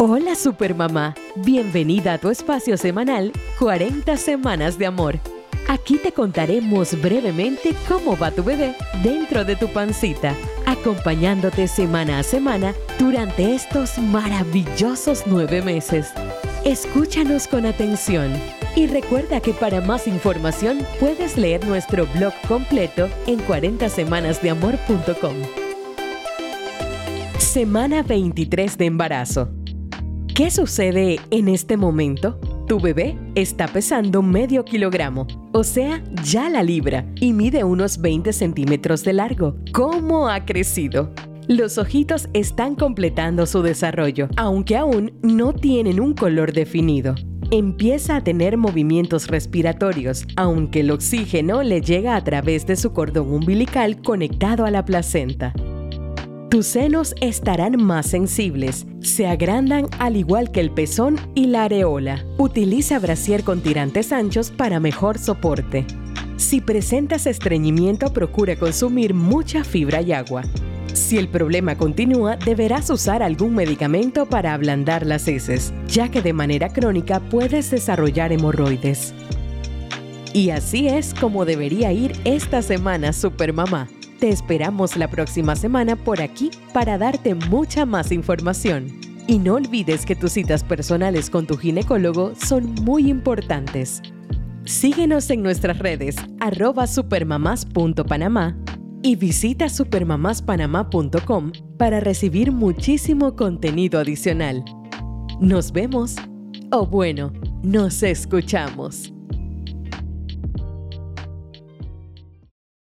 Hola Supermamá, bienvenida a tu espacio semanal 40 Semanas de Amor. Aquí te contaremos brevemente cómo va tu bebé dentro de tu pancita, acompañándote semana a semana durante estos maravillosos nueve meses. Escúchanos con atención y recuerda que para más información puedes leer nuestro blog completo en 40semanasdeamor.com. Semana 23 de embarazo. ¿Qué sucede en este momento? Tu bebé está pesando medio kilogramo, o sea, ya la libra, y mide unos 20 centímetros de largo. ¿Cómo ha crecido? Los ojitos están completando su desarrollo, aunque aún no tienen un color definido. Empieza a tener movimientos respiratorios, aunque el oxígeno le llega a través de su cordón umbilical conectado a la placenta. Tus senos estarán más sensibles, se agrandan al igual que el pezón y la areola. Utiliza brasier con tirantes anchos para mejor soporte. Si presentas estreñimiento, procura consumir mucha fibra y agua. Si el problema continúa, deberás usar algún medicamento para ablandar las heces, ya que de manera crónica puedes desarrollar hemorroides. Y así es como debería ir esta semana Supermamá. Te esperamos la próxima semana por aquí para darte mucha más información. Y no olvides que tus citas personales con tu ginecólogo son muy importantes. Síguenos en nuestras redes arroba supermamás.panamá y visita supermamáspanamá.com para recibir muchísimo contenido adicional. Nos vemos o bueno, nos escuchamos.